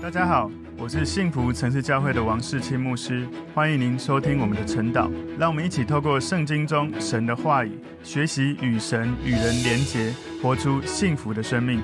大家好，我是幸福城市教会的王世清牧师，欢迎您收听我们的晨祷。让我们一起透过圣经中神的话语，学习与神与人连结，活出幸福的生命。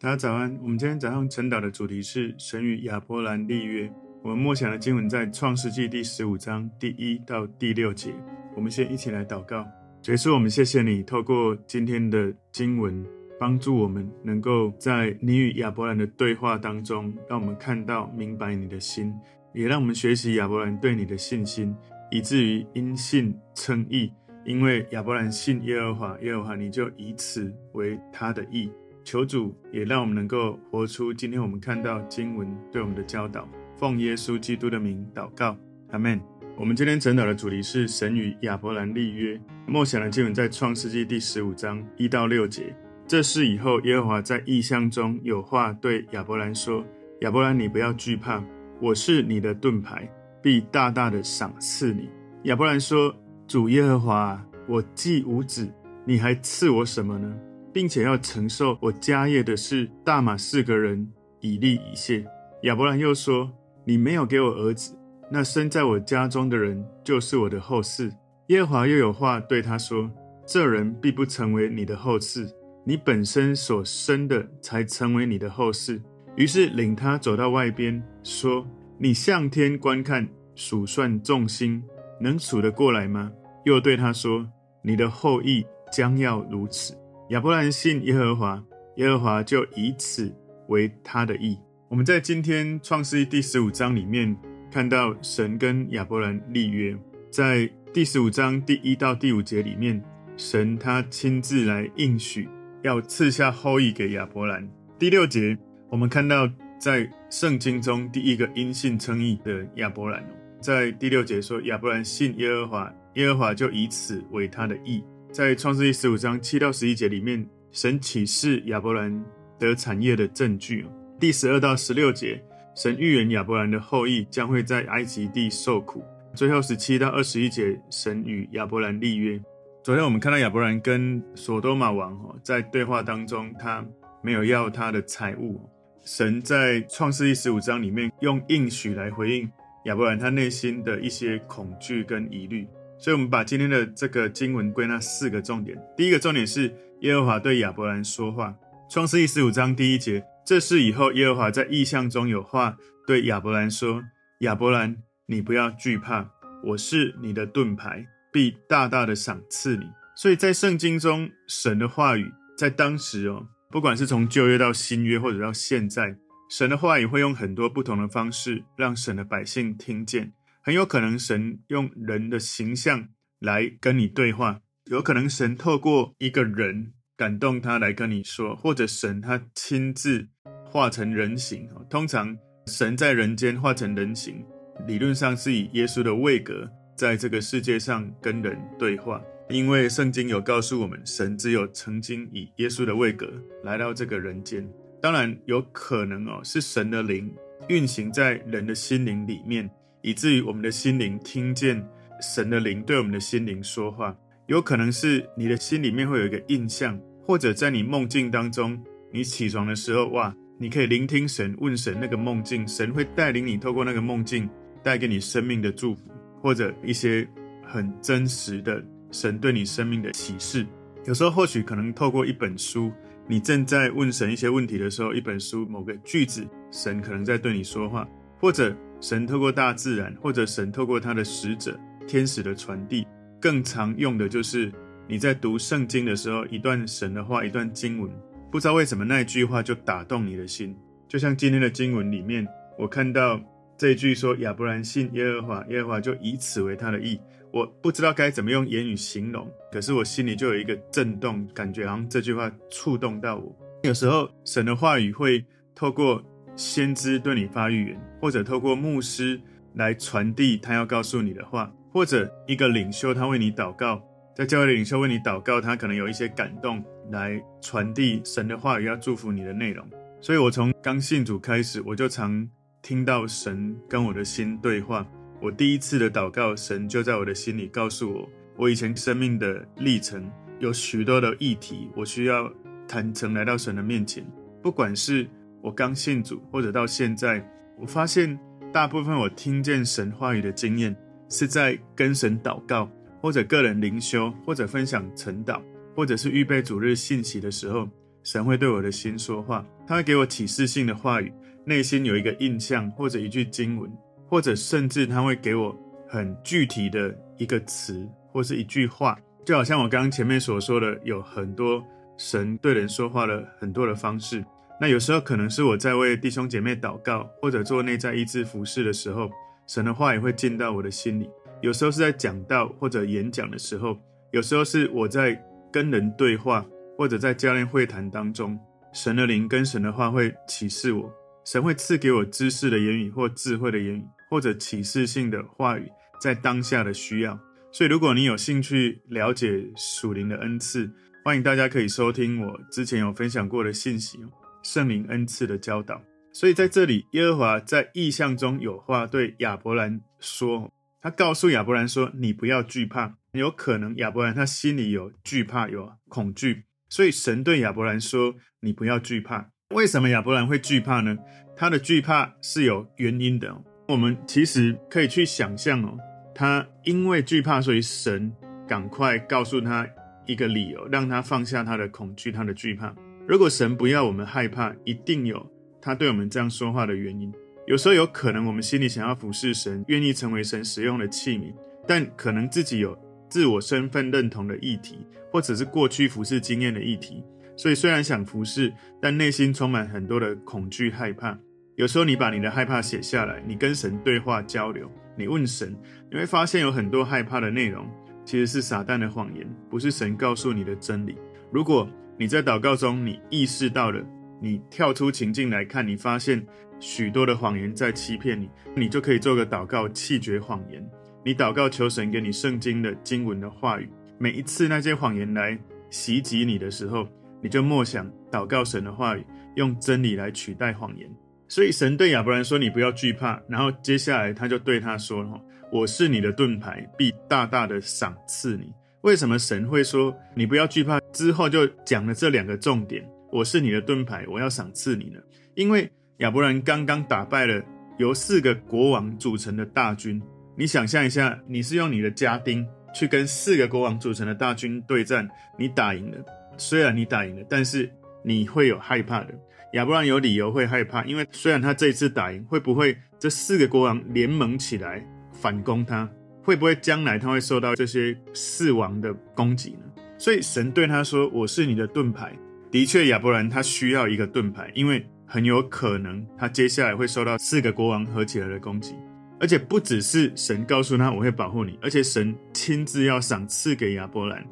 大家早安，我们今天早上晨祷的主题是神与亚伯兰立约。我们默想的经文在创世纪第十五章第一到第六节。我们先一起来祷告，结束，我们谢谢你透过今天的经文。帮助我们能够在你与亚伯兰的对话当中，让我们看到明白你的心，也让我们学习亚伯兰对你的信心，以至于因信称义。因为亚伯兰信耶和华，耶和华你就以此为他的义。求主也让我们能够活出今天我们看到经文对我们的教导。奉耶稣基督的名祷告，阿门。我们今天晨祷的主题是神与亚伯兰立约。默想的经文在创世纪第十五章一到六节。这事以后，耶和华在异象中有话对亚伯兰说：“亚伯兰，你不要惧怕，我是你的盾牌，必大大的赏赐你。”亚伯兰说：“主耶和华，我既无子，你还赐我什么呢？并且要承受我家业的是大马士革人以利以谢。”亚伯兰又说：“你没有给我儿子，那生在我家中的人就是我的后嗣。”耶和华又有话对他说：“这人必不成为你的后嗣。”你本身所生的才成为你的后世。于是领他走到外边，说：“你向天观看，数算众星，能数得过来吗？”又对他说：“你的后裔将要如此。”亚伯兰信耶和华，耶和华就以此为他的义。我们在今天创世记第十五章里面看到神跟亚伯兰立约，在第十五章第一到第五节里面，神他亲自来应许。要赐下后裔给亚伯兰。第六节，我们看到在圣经中第一个因信称义的亚伯兰，在第六节说，亚伯兰信耶和华，耶和华就以此为他的义。在创世记十五章七到十一节里面，神启示亚伯兰得产业的证据。第十二到十六节，神预言亚伯兰的后裔将会在埃及地受苦。最后十七到二十一节，神与亚伯兰立约。昨天我们看到亚伯兰跟所多玛王哦在对话当中，他没有要他的财物。神在创世记十五章里面用应许来回应亚伯兰他内心的一些恐惧跟疑虑。所以，我们把今天的这个经文归纳四个重点。第一个重点是耶和华对亚伯兰说话。创世记十五章第一节，这是以后，耶和华在异象中有话对亚伯兰说：“亚伯兰，你不要惧怕，我是你的盾牌。”必大大的赏赐你。所以在圣经中，神的话语在当时哦，不管是从旧约到新约，或者到现在，神的话语会用很多不同的方式让神的百姓听见。很有可能神用人的形象来跟你对话，有可能神透过一个人感动他来跟你说，或者神他亲自化成人形。通常神在人间化成人形，理论上是以耶稣的位格。在这个世界上跟人对话，因为圣经有告诉我们，神只有曾经以耶稣的位格来到这个人间。当然有可能哦，是神的灵运行在人的心灵里面，以至于我们的心灵听见神的灵对我们的心灵说话。有可能是你的心里面会有一个印象，或者在你梦境当中，你起床的时候，哇，你可以聆听神，问神那个梦境，神会带领你透过那个梦境，带给你生命的祝福。或者一些很真实的神对你生命的启示，有时候或许可能透过一本书，你正在问神一些问题的时候，一本书某个句子，神可能在对你说话，或者神透过大自然，或者神透过他的使者、天使的传递，更常用的就是你在读圣经的时候，一段神的话，一段经文，不知道为什么那句话就打动你的心，就像今天的经文里面，我看到。这一句说亚伯兰信耶和华，耶和华就以此为他的意。我不知道该怎么用言语形容，可是我心里就有一个震动，感觉好像这句话触动到我。有时候神的话语会透过先知对你发预言，或者透过牧师来传递他要告诉你的话，或者一个领袖他为你祷告，在教会领袖为你祷告，他可能有一些感动来传递神的话语要祝福你的内容。所以我从刚信主开始，我就常。听到神跟我的心对话，我第一次的祷告，神就在我的心里告诉我，我以前生命的历程有许多的议题，我需要坦诚来到神的面前。不管是我刚信主，或者到现在，我发现大部分我听见神话语的经验，是在跟神祷告，或者个人灵修，或者分享晨祷，或者是预备主日信息的时候，神会对我的心说话，他会给我启示性的话语，内心有一个印象，或者一句经文，或者甚至他会给我很具体的一个词，或是一句话，就好像我刚刚前面所说的，有很多神对人说话的很多的方式。那有时候可能是我在为弟兄姐妹祷告，或者做内在医治服事的时候，神的话也会进到我的心里。有时候是在讲道或者演讲的时候，有时候是我在跟人对话，或者在教练会谈当中，神的灵跟神的话会启示我，神会赐给我知识的言语或智慧的言语，或者启示性的话语，在当下的需要。所以，如果你有兴趣了解属灵的恩赐，欢迎大家可以收听我之前有分享过的信息哦。圣灵恩赐的教导，所以在这里，耶和华在异象中有话对亚伯兰说，他告诉亚伯兰说：“你不要惧怕。”有可能亚伯兰他心里有惧怕，有恐惧，所以神对亚伯兰说：“你不要惧怕。”为什么亚伯兰会惧怕呢？他的惧怕是有原因的。我们其实可以去想象哦，他因为惧怕，所以神赶快告诉他一个理由，让他放下他的恐惧，他的惧怕。如果神不要我们害怕，一定有他对我们这样说话的原因。有时候有可能我们心里想要服侍神，愿意成为神使用的器皿，但可能自己有自我身份认同的议题，或者是过去服侍经验的议题。所以虽然想服侍，但内心充满很多的恐惧害怕。有时候你把你的害怕写下来，你跟神对话交流，你问神，你会发现有很多害怕的内容其实是撒旦的谎言，不是神告诉你的真理。如果你在祷告中，你意识到了，你跳出情境来看，你发现许多的谎言在欺骗你，你就可以做个祷告，弃绝谎言。你祷告求神给你圣经的经文的话语。每一次那些谎言来袭击你的时候，你就默想祷告神的话语，用真理来取代谎言。所以神对亚伯兰说：“你不要惧怕。”然后接下来他就对他说：“我是你的盾牌，必大大的赏赐你。”为什么神会说你不要惧怕？之后就讲了这两个重点：我是你的盾牌，我要赏赐你呢。因为亚伯兰刚刚打败了由四个国王组成的大军。你想象一下，你是用你的家丁去跟四个国王组成的大军对战，你打赢了。虽然你打赢了，但是你会有害怕的。亚伯兰有理由会害怕，因为虽然他这一次打赢，会不会这四个国王联盟起来反攻他？会不会将来他会受到这些四王的攻击呢？所以神对他说：“我是你的盾牌。”的确，亚伯兰他需要一个盾牌，因为很有可能他接下来会受到四个国王合起来的攻击，而且不只是神告诉他我会保护你，而且神亲自要赏赐给亚伯兰，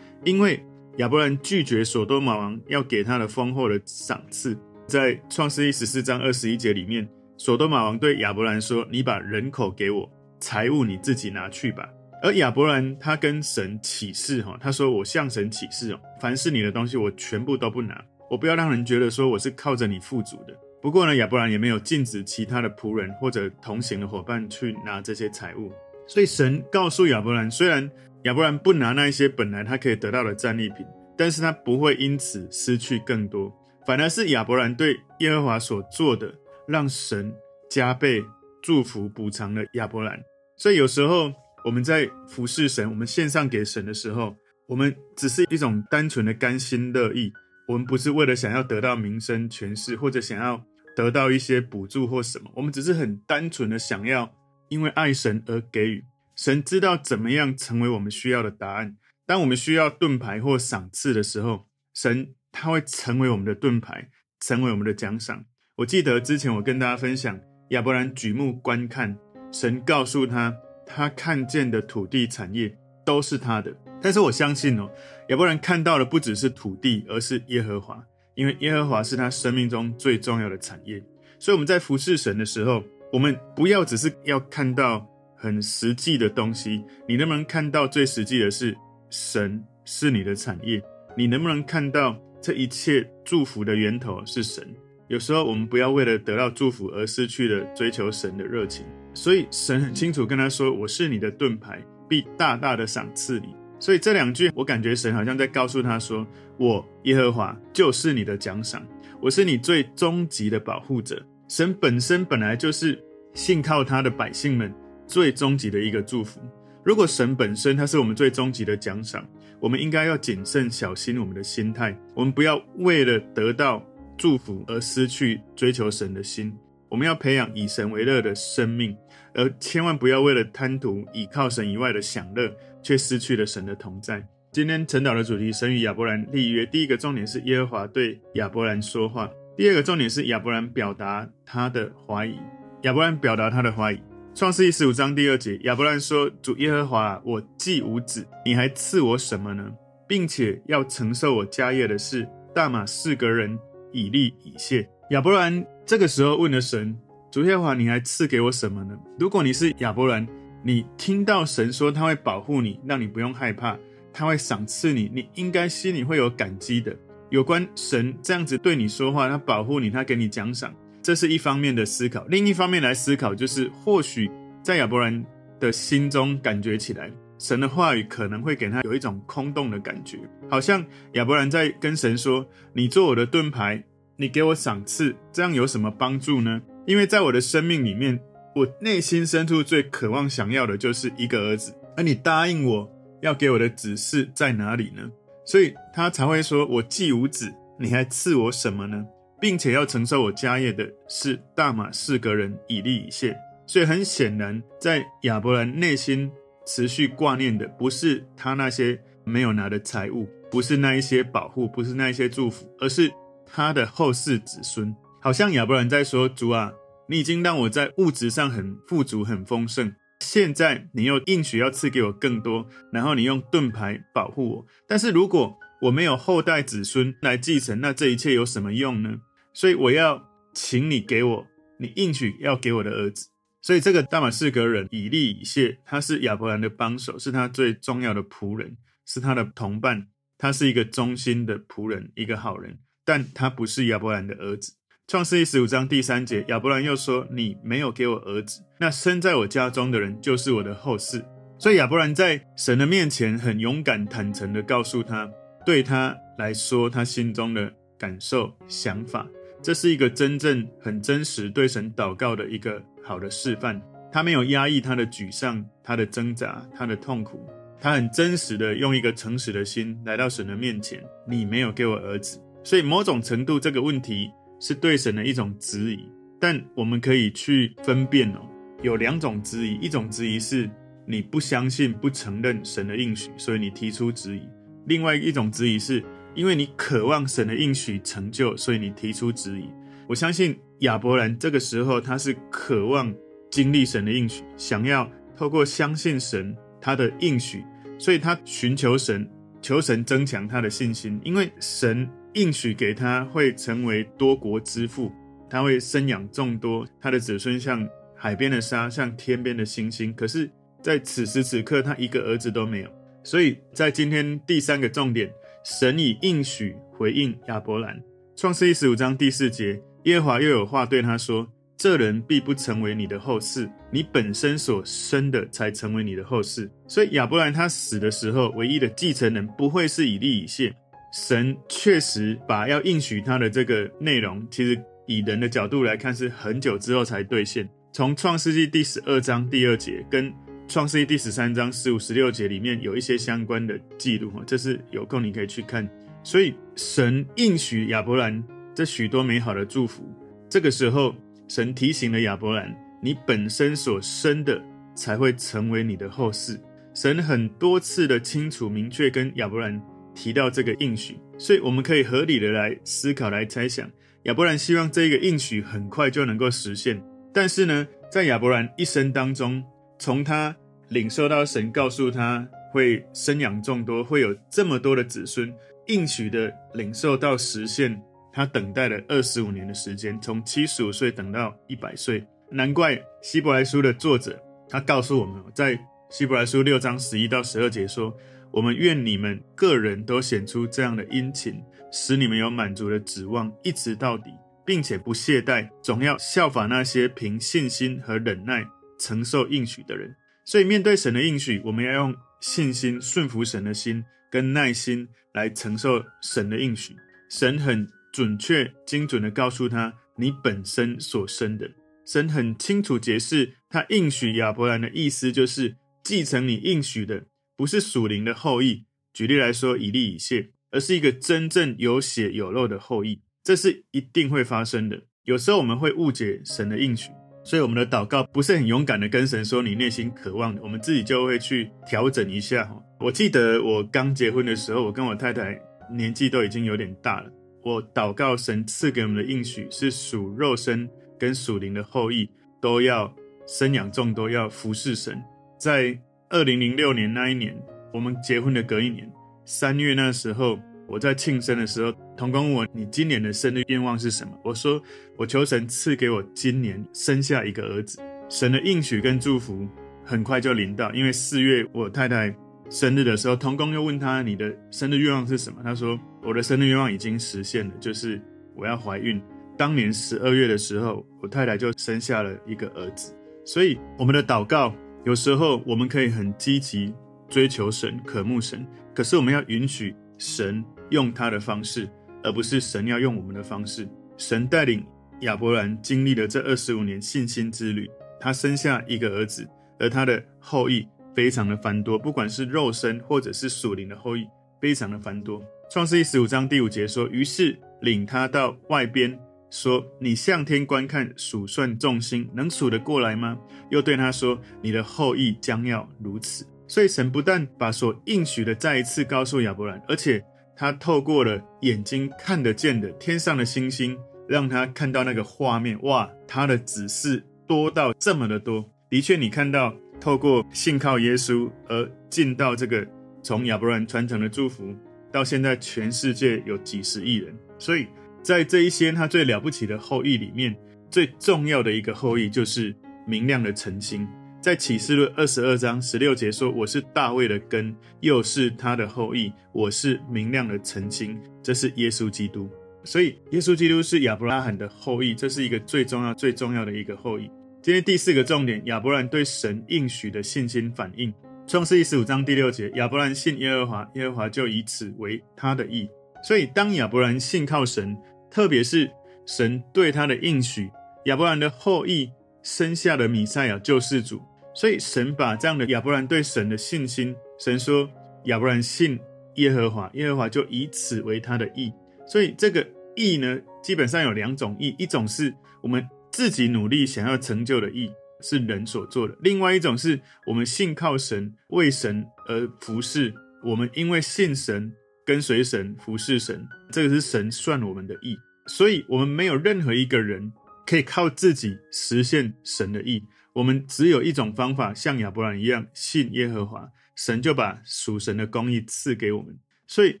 因为亚伯兰拒绝所多玛王要给他的丰厚的赏赐。在创世记十四章二十一节里面，所多玛王对亚伯兰说：“你把人口给我。”财物你自己拿去吧。而亚伯兰他跟神起誓哈，他说，我向神起誓哦，凡是你的东西，我全部都不拿，我不要让人觉得说我是靠着你富足的。不过呢，亚伯兰也没有禁止其他的仆人或者同行的伙伴去拿这些财物。所以神告诉亚伯兰，虽然亚伯兰不拿那一些本来他可以得到的战利品，但是他不会因此失去更多，反而是亚伯兰对耶和华所做的，让神加倍祝福补偿了亚伯兰。所以有时候我们在服侍神，我们献上给神的时候，我们只是一种单纯的甘心乐意。我们不是为了想要得到名声、权势，或者想要得到一些补助或什么。我们只是很单纯的想要，因为爱神而给予。神知道怎么样成为我们需要的答案。当我们需要盾牌或赏赐的时候，神他会成为我们的盾牌，成为我们的奖赏。我记得之前我跟大家分享，亚伯兰举目观看。神告诉他，他看见的土地产业都是他的。但是我相信哦，亚伯兰看到的不只是土地，而是耶和华，因为耶和华是他生命中最重要的产业。所以我们在服侍神的时候，我们不要只是要看到很实际的东西，你能不能看到最实际的是神是你的产业？你能不能看到这一切祝福的源头是神？有时候我们不要为了得到祝福而失去了追求神的热情。所以神很清楚跟他说：“我是你的盾牌，必大大的赏赐你。”所以这两句，我感觉神好像在告诉他说：“我耶和华就是你的奖赏，我是你最终极的保护者。神本身本来就是信靠他的百姓们最终极的一个祝福。如果神本身他是我们最终极的奖赏，我们应该要谨慎小心我们的心态。我们不要为了得到祝福而失去追求神的心。我们要培养以神为乐的生命，而千万不要为了贪图倚靠神以外的享乐，却失去了神的同在。今天晨祷的主题：神与亚伯兰立约。第一个重点是耶和华对亚伯兰说话；第二个重点是亚伯兰表达他的怀疑。亚伯兰表达他的怀疑。创世记十五章第二节，亚伯兰说：“主耶和华，我既无子，你还赐我什么呢？并且要承受我家业的是大马士革人以利以谢。”亚伯兰这个时候问了神：“主耶和华，你还赐给我什么呢？”如果你是亚伯兰，你听到神说他会保护你，让你不用害怕。他会赏赐你，你应该心里会有感激的。有关神这样子对你说话，他保护你，他给你奖赏，这是一方面的思考。另一方面来思考，就是或许在亚伯兰的心中感觉起来，神的话语可能会给他有一种空洞的感觉，好像亚伯兰在跟神说：“你做我的盾牌，你给我赏赐，这样有什么帮助呢？”因为在我的生命里面，我内心深处最渴望想要的就是一个儿子，而你答应我。要给我的指示在哪里呢？所以他才会说：“我既无子，你还赐我什么呢？并且要承受我家业的是大马士革人以利以谢。”所以很显然，在亚伯兰内心持续挂念的，不是他那些没有拿的财物，不是那一些保护，不是那一些祝福，而是他的后世子孙。好像亚伯兰在说：“主啊，你已经让我在物质上很富足、很丰盛。”现在你又应许要赐给我更多，然后你用盾牌保护我。但是如果我没有后代子孙来继承，那这一切有什么用呢？所以我要请你给我，你应许要给我的儿子。所以这个大马士革人以利以谢，他是亚伯兰的帮手，是他最重要的仆人，是他的同伴，他是一个忠心的仆人，一个好人，但他不是亚伯兰的儿子。创世记十五章第三节，亚伯兰又说：“你没有给我儿子，那生在我家中的人就是我的后嗣。”所以亚伯兰在神的面前很勇敢、坦诚地告诉他，对他来说，他心中的感受、想法，这是一个真正很真实对神祷告的一个好的示范。他没有压抑他的沮丧、他的挣扎、他的痛苦，他很真实的用一个诚实的心来到神的面前：“你没有给我儿子。”所以某种程度，这个问题。是对神的一种质疑，但我们可以去分辨哦，有两种质疑，一种质疑是你不相信、不承认神的应许，所以你提出质疑；另外一种质疑是因为你渴望神的应许成就，所以你提出质疑。我相信亚伯兰这个时候他是渴望经历神的应许，想要透过相信神他的应许，所以他寻求神，求神增强他的信心，因为神。应许给他会成为多国之父，他会生养众多，他的子孙像海边的沙，像天边的星星。可是，在此时此刻，他一个儿子都没有。所以在今天第三个重点，神以应许回应亚伯兰。创世记十五章第四节，耶和华又有话对他说：“这人必不成为你的后嗣，你本身所生的才成为你的后嗣。”所以亚伯兰他死的时候，唯一的继承人不会是以利以谢。神确实把要应许他的这个内容，其实以人的角度来看，是很久之后才兑现。从创世纪第十二章第二节跟创世纪第十三章十五、十六节里面有一些相关的记录，哈这是有空你可以去看。所以神应许亚伯兰这许多美好的祝福，这个时候神提醒了亚伯兰：你本身所生的才会成为你的后嗣。神很多次的清楚明确跟亚伯兰。提到这个应许，所以我们可以合理的来思考、来猜想，亚伯兰希望这个应许很快就能够实现。但是呢，在亚伯兰一生当中，从他领受到神告诉他会生养众多，会有这么多的子孙，应许的领受到实现，他等待了二十五年的时间，从七十五岁等到一百岁。难怪希伯来书的作者他告诉我们，在希伯来书六章十一到十二节说。我们愿你们个人都显出这样的殷勤，使你们有满足的指望，一直到底，并且不懈怠，总要效法那些凭信心和忍耐承受应许的人。所以，面对神的应许，我们要用信心顺服神的心，跟耐心来承受神的应许。神很准确精准地告诉他你本身所生的。神很清楚解释，他应许亚伯兰的意思就是继承你应许的，不是属灵的后裔。举例来说，以利以谢，而是一个真正有血有肉的后裔。这是一定会发生的。有时候我们会误解神的应许，所以我们的祷告不是很勇敢的跟神说你内心渴望的，我们自己就会去调整一下。我记得我刚结婚的时候，我跟我太太年纪都已经有点大了。我祷告神赐给我们的应许是属肉身跟属灵的后裔都要生养众多，要服侍神。在二零零六年那一年，我们结婚的隔一年三月那时候。我在庆生的时候，童工问我：“你今年的生日愿望是什么？”我说：“我求神赐给我今年生下一个儿子。”神的应许跟祝福很快就临到，因为四月我太太生日的时候，童工又问他：“你的生日愿望是什么？”他说：“我的生日愿望已经实现了，就是我要怀孕。”当年十二月的时候，我太太就生下了一个儿子。所以，我们的祷告有时候我们可以很积极追求神、渴慕神，可是我们要允许神。用他的方式，而不是神要用我们的方式。神带领亚伯兰经历了这二十五年信心之旅，他生下一个儿子，而他的后裔非常的繁多，不管是肉身或者是属灵的后裔，非常的繁多。创世记十五章第五节说：“于是领他到外边，说：你向天观看，数算众星，能数得过来吗？又对他说：你的后裔将要如此。所以神不但把所应许的再一次告诉亚伯兰，而且。他透过了眼睛看得见的天上的星星，让他看到那个画面。哇，他的子嗣多到这么的多。的确，你看到透过信靠耶稣而进到这个从亚伯兰传承的祝福，到现在全世界有几十亿人。所以在这一些他最了不起的后裔里面，最重要的一个后裔就是明亮的晨星。在启示录二十二章十六节说：“我是大卫的根，又是他的后裔。我是明亮的晨星。”这是耶稣基督。所以，耶稣基督是亚伯拉罕的后裔，这是一个最重要、最重要的一个后裔。今天第四个重点：亚伯兰对神应许的信心反应。创世记十五章第六节：亚伯兰信耶和华，耶和华就以此为他的义。所以，当亚伯兰信靠神，特别是神对他的应许，亚伯兰的后裔生下了弥赛亚救世主。所以神把这样的亚伯兰对神的信心，神说亚伯兰信耶和华，耶和华就以此为他的义。所以这个义呢，基本上有两种义，一种是我们自己努力想要成就的义，是人所做的；另外一种是我们信靠神，为神而服侍，我们因为信神，跟随神，服侍神，这个是神算我们的义。所以我们没有任何一个人可以靠自己实现神的义。我们只有一种方法，像亚伯兰一样信耶和华，神就把属神的公义赐给我们。所以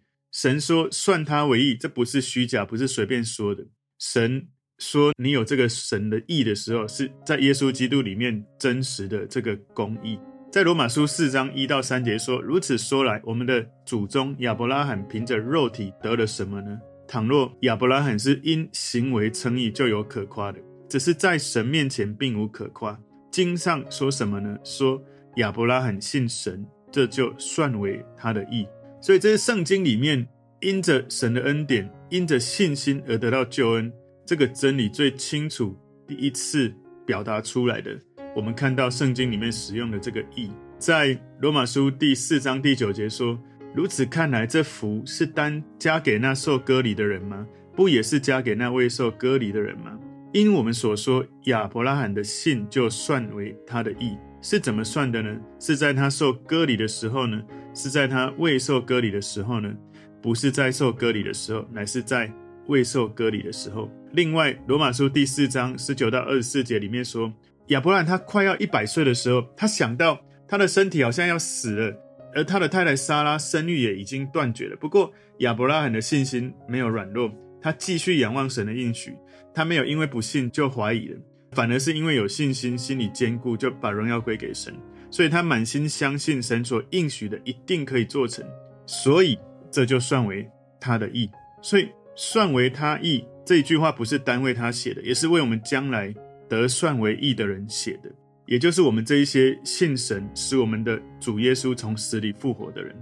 神说算他为义，这不是虚假，不是随便说的。神说你有这个神的义的时候，是在耶稣基督里面真实的这个公义。在罗马书四章一到三节说：如此说来，我们的祖宗亚伯拉罕凭着肉体得了什么呢？倘若亚伯拉罕是因行为称义，就有可夸的；只是在神面前并无可夸。经上说什么呢？说亚伯拉罕信神，这就算为他的义。所以这是圣经里面因着神的恩典，因着信心而得到救恩这个真理最清楚第一次表达出来的。我们看到圣经里面使用的这个义，在罗马书第四章第九节说：如此看来，这福是单加给那受割礼的人吗？不也是加给那未受割礼的人吗？因我们所说，亚伯拉罕的信就算为他的义，是怎么算的呢？是在他受割礼的时候呢？是在他未受割礼的时候呢？不是在受割礼的时候，乃是在未受割礼的时候。另外，罗马书第四章十九到二十四节里面说，亚伯拉罕他快要一百岁的时候，他想到他的身体好像要死了，而他的太太撒拉生育也已经断绝了。不过，亚伯拉罕的信心没有软弱，他继续仰望神的应许。他没有因为不信就怀疑了，反而是因为有信心，心里坚固，就把荣耀归给神。所以他满心相信神所应许的一定可以做成，所以这就算为他的义。所以算为他义这一句话不是单为他写的，也是为我们将来得算为义的人写的，也就是我们这一些信神使我们的主耶稣从死里复活的人。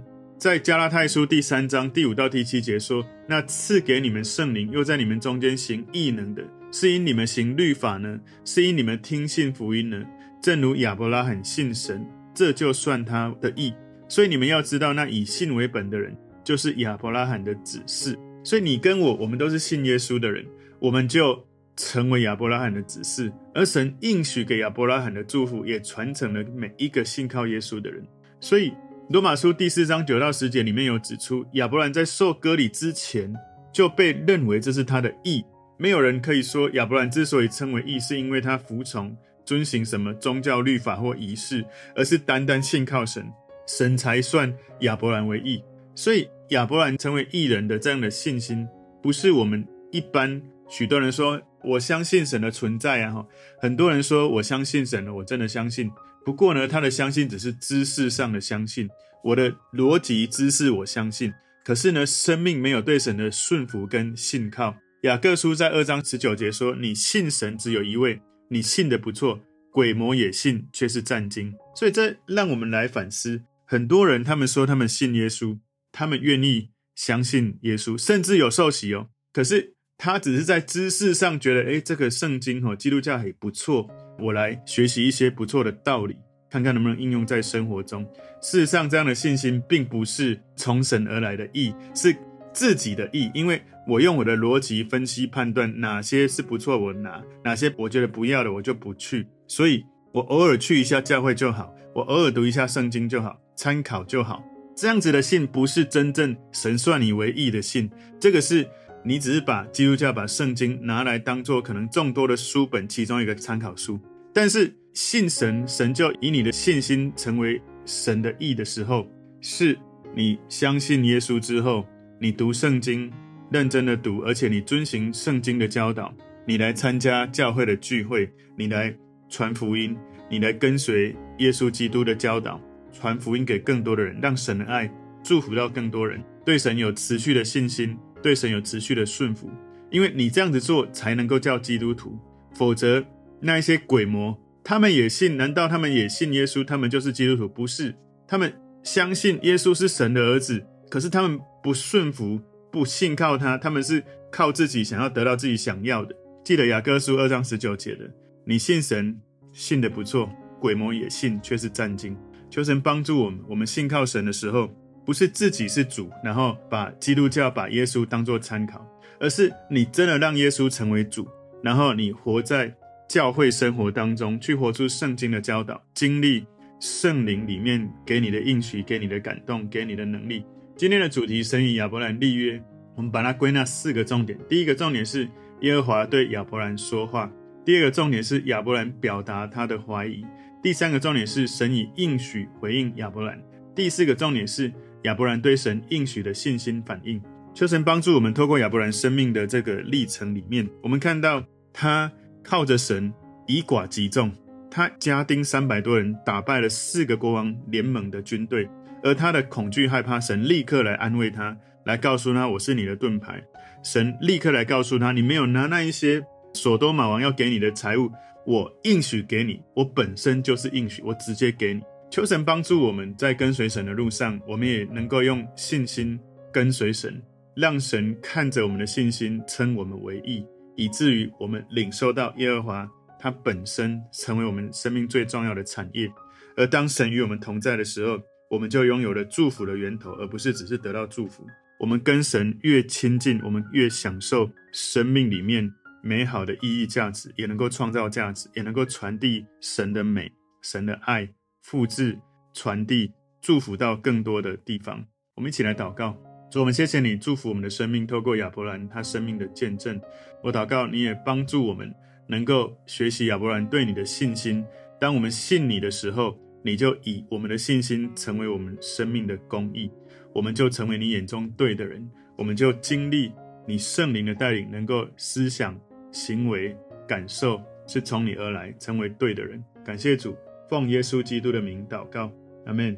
在加拉太书第三章第五到第七节说：“那赐给你们圣灵，又在你们中间行异能的，是因你们行律法呢？是因你们听信福音呢？正如亚伯拉罕信神，这就算他的义。所以你们要知道，那以信为本的人，就是亚伯拉罕的子嗣。所以你跟我，我们都是信耶稣的人，我们就成为亚伯拉罕的子嗣。而神应许给亚伯拉罕的祝福，也传承了每一个信靠耶稣的人。所以。”罗马书第四章九到十节里面有指出，亚伯兰在受割礼之前就被认为这是他的义。没有人可以说亚伯兰之所以称为义，是因为他服从、遵行什么宗教律法或仪式，而是单单信靠神，神才算亚伯兰为义。所以亚伯兰成为义人的这样的信心，不是我们一般许多人说我相信神的存在啊，很多人说我相信神了，我真的相信。不过呢，他的相信只是知识上的相信，我的逻辑知识我相信，可是呢，生命没有对神的顺服跟信靠。雅各书在二章十九节说：“你信神只有一位，你信得不错，鬼魔也信，却是战惊。”所以这让我们来反思，很多人他们说他们信耶稣，他们愿意相信耶稣，甚至有受洗哦，可是他只是在知识上觉得，诶，这个圣经哦，基督教还不错。我来学习一些不错的道理，看看能不能应用在生活中。事实上，这样的信心并不是从神而来的义，是自己的义。因为我用我的逻辑分析判断哪些是不错，我拿；哪些我觉得不要的，我就不去。所以，我偶尔去一下教会就好，我偶尔读一下圣经就好，参考就好。这样子的信不是真正神算你为义的信，这个是。你只是把基督教、把圣经拿来当做可能众多的书本其中一个参考书，但是信神，神就以你的信心成为神的义的时候，是你相信耶稣之后，你读圣经，认真的读，而且你遵行圣经的教导，你来参加教会的聚会，你来传福音，你来跟随耶稣基督的教导，传福音给更多的人，让神的爱祝福到更多人，对神有持续的信心。对神有持续的顺服，因为你这样子做才能够叫基督徒，否则那一些鬼魔他们也信，难道他们也信耶稣？他们就是基督徒？不是，他们相信耶稣是神的儿子，可是他们不顺服，不信靠他，他们是靠自己想要得到自己想要的。记得雅各书二章十九节的，你信神信得不错，鬼魔也信，却是战惊。求神帮助我们，我们信靠神的时候。不是自己是主，然后把基督教、把耶稣当作参考，而是你真的让耶稣成为主，然后你活在教会生活当中，去活出圣经的教导，经历圣灵里面给你的应许、给你的感动、给你的能力。今天的主题：神与亚伯兰立约。我们把它归纳四个重点。第一个重点是耶和华对亚伯兰说话；第二个重点是亚伯兰表达他的怀疑；第三个重点是神以应许回应亚伯兰；第四个重点是。亚伯兰对神应许的信心反应，求神帮助我们，透过亚伯兰生命的这个历程里面，我们看到他靠着神以寡击众，他家丁三百多人打败了四个国王联盟的军队，而他的恐惧害怕，神立刻来安慰他，来告诉他：“我是你的盾牌。”神立刻来告诉他：“你没有拿那一些索多玛王要给你的财物，我应许给你，我本身就是应许，我直接给你。”求神帮助我们在跟随神的路上，我们也能够用信心跟随神，让神看着我们的信心称我们为义，以至于我们领受到耶和华他本身成为我们生命最重要的产业。而当神与我们同在的时候，我们就拥有了祝福的源头，而不是只是得到祝福。我们跟神越亲近，我们越享受生命里面美好的意义价值，也能够创造价值，也能够传递神的美、神的爱。复制、传递、祝福到更多的地方。我们一起来祷告，主，我们谢谢你祝福我们的生命，透过亚伯兰他生命的见证。我祷告，你也帮助我们能够学习亚伯兰对你的信心。当我们信你的时候，你就以我们的信心成为我们生命的公义，我们就成为你眼中对的人，我们就经历你圣灵的带领，能够思想、行为、感受是从你而来，成为对的人。感谢主。奉耶稣基督的名祷告，阿门。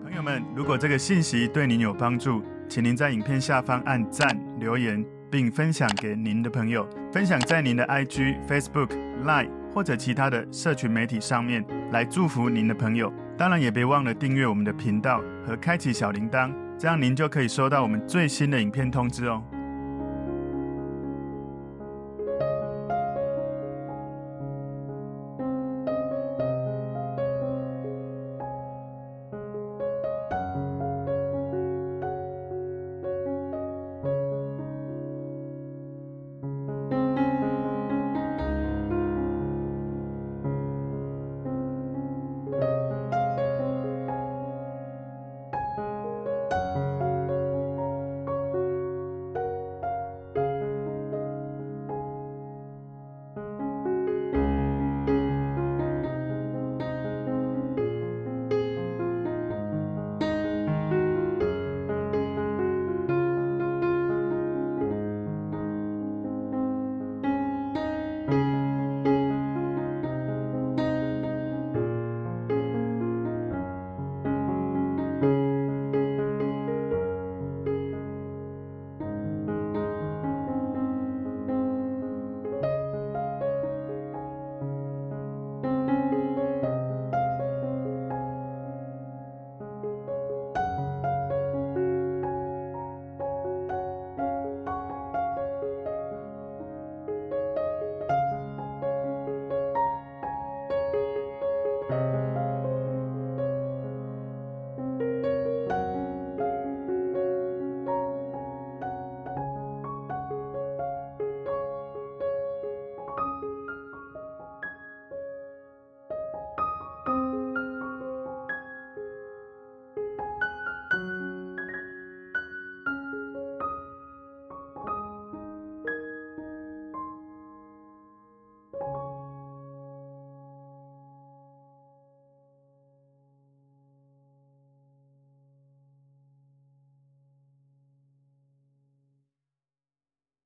朋友们，如果这个信息对您有帮助，请您在影片下方按赞、留言，并分享给您的朋友，分享在您的 IG、Facebook、Line 或者其他的社群媒体上面，来祝福您的朋友。当然，也别忘了订阅我们的频道和开启小铃铛，这样您就可以收到我们最新的影片通知哦。